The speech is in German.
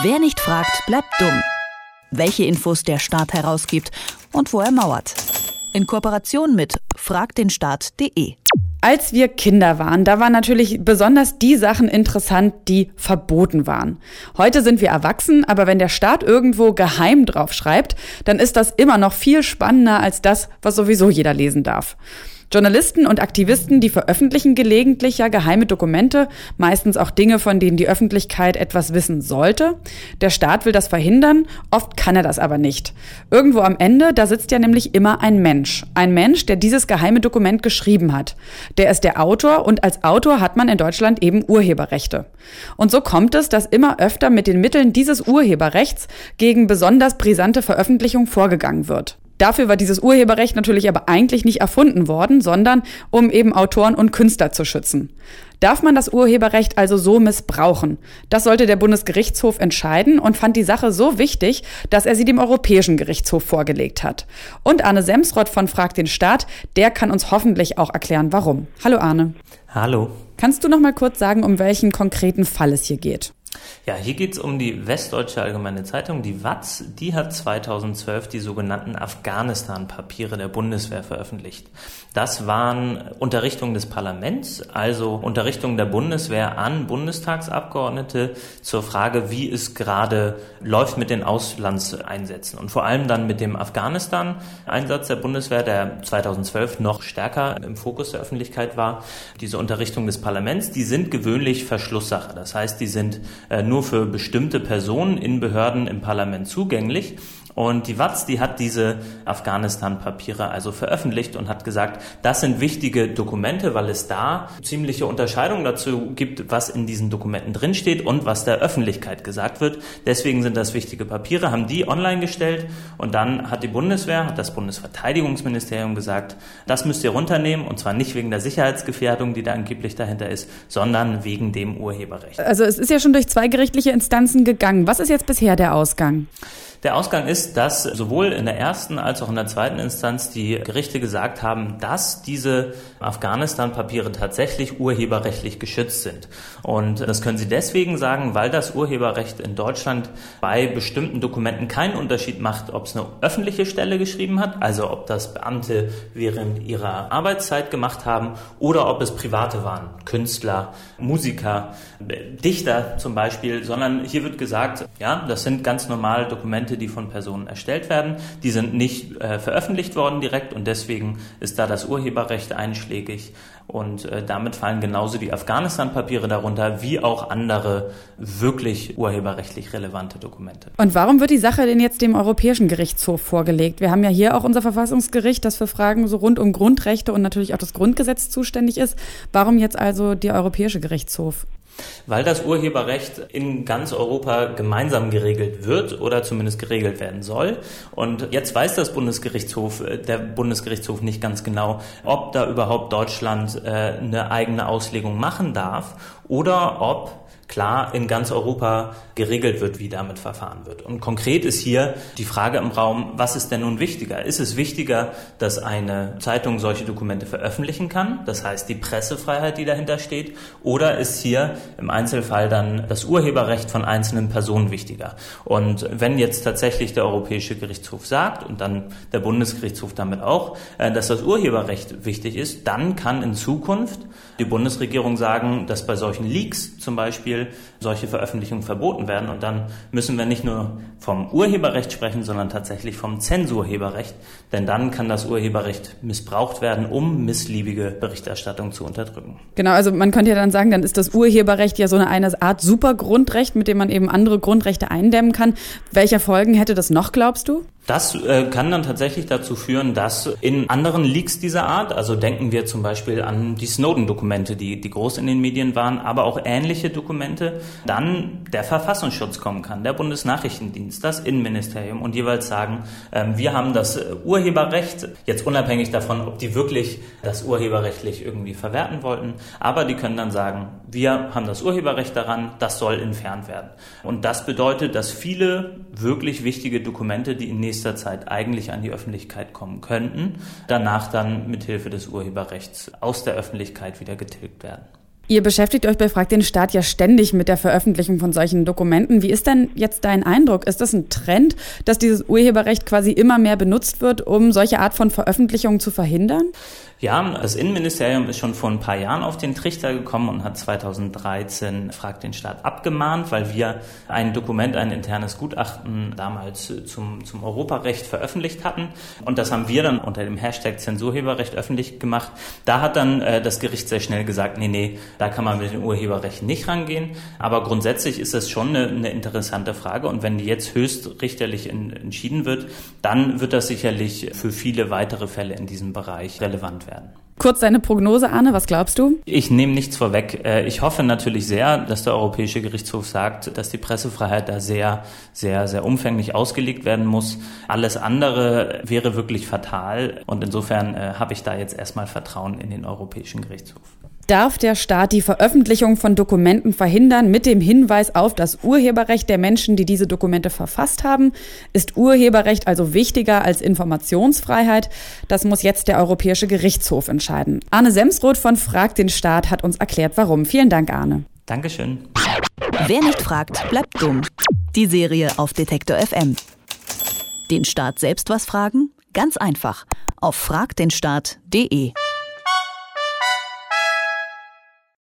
Wer nicht fragt, bleibt dumm. Welche Infos der Staat herausgibt und wo er mauert. In Kooperation mit fragdenstaat.de. Als wir Kinder waren, da waren natürlich besonders die Sachen interessant, die verboten waren. Heute sind wir erwachsen, aber wenn der Staat irgendwo geheim drauf schreibt, dann ist das immer noch viel spannender als das, was sowieso jeder lesen darf. Journalisten und Aktivisten, die veröffentlichen gelegentlich ja geheime Dokumente, meistens auch Dinge, von denen die Öffentlichkeit etwas wissen sollte. Der Staat will das verhindern, oft kann er das aber nicht. Irgendwo am Ende, da sitzt ja nämlich immer ein Mensch. Ein Mensch, der dieses geheime Dokument geschrieben hat. Der ist der Autor und als Autor hat man in Deutschland eben Urheberrechte. Und so kommt es, dass immer öfter mit den Mitteln dieses Urheberrechts gegen besonders brisante Veröffentlichung vorgegangen wird. Dafür war dieses Urheberrecht natürlich aber eigentlich nicht erfunden worden, sondern um eben Autoren und Künstler zu schützen. Darf man das Urheberrecht also so missbrauchen? Das sollte der Bundesgerichtshof entscheiden und fand die Sache so wichtig, dass er sie dem Europäischen Gerichtshof vorgelegt hat. Und Arne Semsrott von Frag den Staat, der kann uns hoffentlich auch erklären, warum. Hallo Arne. Hallo. Kannst du noch mal kurz sagen, um welchen konkreten Fall es hier geht? Ja, hier geht es um die Westdeutsche Allgemeine Zeitung, die WAZ. Die hat 2012 die sogenannten Afghanistan-Papiere der Bundeswehr veröffentlicht. Das waren Unterrichtungen des Parlaments, also Unterrichtungen der Bundeswehr an Bundestagsabgeordnete zur Frage, wie es gerade läuft mit den Auslandseinsätzen und vor allem dann mit dem Afghanistan-Einsatz der Bundeswehr, der 2012 noch stärker im Fokus der Öffentlichkeit war. Diese Unterrichtungen des Parlaments, die sind gewöhnlich Verschlusssache. Das heißt, die sind nur für bestimmte Personen in Behörden im Parlament zugänglich. Und die WATS, die hat diese Afghanistan-Papiere also veröffentlicht und hat gesagt, das sind wichtige Dokumente, weil es da ziemliche Unterscheidungen dazu gibt, was in diesen Dokumenten drinsteht und was der Öffentlichkeit gesagt wird. Deswegen sind das wichtige Papiere, haben die online gestellt und dann hat die Bundeswehr, hat das Bundesverteidigungsministerium gesagt, das müsst ihr runternehmen und zwar nicht wegen der Sicherheitsgefährdung, die da angeblich dahinter ist, sondern wegen dem Urheberrecht. Also es ist ja schon durch zwei gerichtliche Instanzen gegangen. Was ist jetzt bisher der Ausgang? Der Ausgang ist, dass sowohl in der ersten als auch in der zweiten Instanz die Gerichte gesagt haben, dass diese Afghanistan-Papiere tatsächlich urheberrechtlich geschützt sind. Und das können sie deswegen sagen, weil das Urheberrecht in Deutschland bei bestimmten Dokumenten keinen Unterschied macht, ob es eine öffentliche Stelle geschrieben hat, also ob das Beamte während ihrer Arbeitszeit gemacht haben oder ob es private waren, Künstler, Musiker, Dichter zum Beispiel, sondern hier wird gesagt, ja, das sind ganz normale Dokumente, die von Personen erstellt werden. Die sind nicht äh, veröffentlicht worden direkt und deswegen ist da das Urheberrecht einschlägig. Und äh, damit fallen genauso die Afghanistan-Papiere darunter, wie auch andere wirklich urheberrechtlich relevante Dokumente. Und warum wird die Sache denn jetzt dem Europäischen Gerichtshof vorgelegt? Wir haben ja hier auch unser Verfassungsgericht, das für Fragen so rund um Grundrechte und natürlich auch das Grundgesetz zuständig ist. Warum jetzt also der Europäische Gerichtshof? Weil das Urheberrecht in ganz Europa gemeinsam geregelt wird oder zumindest geregelt werden soll. Und jetzt weiß das Bundesgerichtshof, äh, der Bundesgerichtshof nicht ganz genau, ob da überhaupt Deutschland äh, eine eigene Auslegung machen darf oder ob klar in ganz Europa geregelt wird, wie damit verfahren wird. Und konkret ist hier die Frage im Raum, was ist denn nun wichtiger? Ist es wichtiger, dass eine Zeitung solche Dokumente veröffentlichen kann, das heißt die Pressefreiheit, die dahinter steht, oder ist hier im Einzelfall dann das Urheberrecht von einzelnen Personen wichtiger? Und wenn jetzt tatsächlich der Europäische Gerichtshof sagt und dann der Bundesgerichtshof damit auch, äh, dass das Urheberrecht wichtig ist, dann kann in Zukunft die Bundesregierung sagen, dass bei solchen Leaks zum Beispiel solche Veröffentlichungen verboten werden. Und dann müssen wir nicht nur vom Urheberrecht sprechen, sondern tatsächlich vom Zensurheberrecht. Denn dann kann das Urheberrecht missbraucht werden, um missliebige Berichterstattung zu unterdrücken. Genau, also man könnte ja dann sagen, dann ist das Urheberrecht ja so eine, eine Art Supergrundrecht, mit dem man eben andere Grundrechte eindämmen kann. Welche Folgen hätte das noch, glaubst du? Das äh, kann dann tatsächlich dazu führen, dass in anderen Leaks dieser Art, also denken wir zum Beispiel an die Snowden-Dokumente, die, die groß in den Medien waren, aber auch ähnliche Dokumente, dann der Verfassungsschutz kommen kann, der Bundesnachrichtendienst, das Innenministerium und jeweils sagen, ähm, wir haben das äh, Urheberrecht, jetzt unabhängig davon, ob die wirklich das urheberrechtlich irgendwie verwerten wollten, aber die können dann sagen, wir haben das Urheberrecht daran, das soll entfernt werden. Und das bedeutet, dass viele wirklich wichtige Dokumente, die in nächster Zeit eigentlich an die Öffentlichkeit kommen könnten, danach dann mithilfe des Urheberrechts aus der Öffentlichkeit wieder getilgt werden. Ihr beschäftigt euch bei Frag den Staat ja ständig mit der Veröffentlichung von solchen Dokumenten. Wie ist denn jetzt dein Eindruck? Ist das ein Trend, dass dieses Urheberrecht quasi immer mehr benutzt wird, um solche Art von Veröffentlichungen zu verhindern? Ja, das Innenministerium ist schon vor ein paar Jahren auf den Trichter gekommen und hat 2013 Frag den Staat abgemahnt, weil wir ein Dokument, ein internes Gutachten damals zum, zum Europarecht veröffentlicht hatten. Und das haben wir dann unter dem Hashtag Zensurheberrecht öffentlich gemacht. Da hat dann äh, das Gericht sehr schnell gesagt, nee, nee, da kann man mit dem Urheberrecht nicht rangehen. Aber grundsätzlich ist das schon eine, eine interessante Frage. Und wenn die jetzt höchstrichterlich in, entschieden wird, dann wird das sicherlich für viele weitere Fälle in diesem Bereich relevant werden werden. Kurz deine Prognose, Arne, was glaubst du? Ich nehme nichts vorweg. Äh, ich hoffe natürlich sehr, dass der Europäische Gerichtshof sagt, dass die Pressefreiheit da sehr, sehr, sehr umfänglich ausgelegt werden muss. Alles andere wäre wirklich fatal und insofern äh, habe ich da jetzt erstmal Vertrauen in den Europäischen Gerichtshof darf der Staat die Veröffentlichung von Dokumenten verhindern mit dem Hinweis auf das Urheberrecht der Menschen, die diese Dokumente verfasst haben? Ist Urheberrecht also wichtiger als Informationsfreiheit? Das muss jetzt der Europäische Gerichtshof entscheiden. Arne Semsroth von Frag den Staat hat uns erklärt, warum. Vielen Dank, Arne. Dankeschön. Wer nicht fragt, bleibt dumm. Die Serie auf Detektor FM. Den Staat selbst was fragen? Ganz einfach. Auf fragdenstaat.de.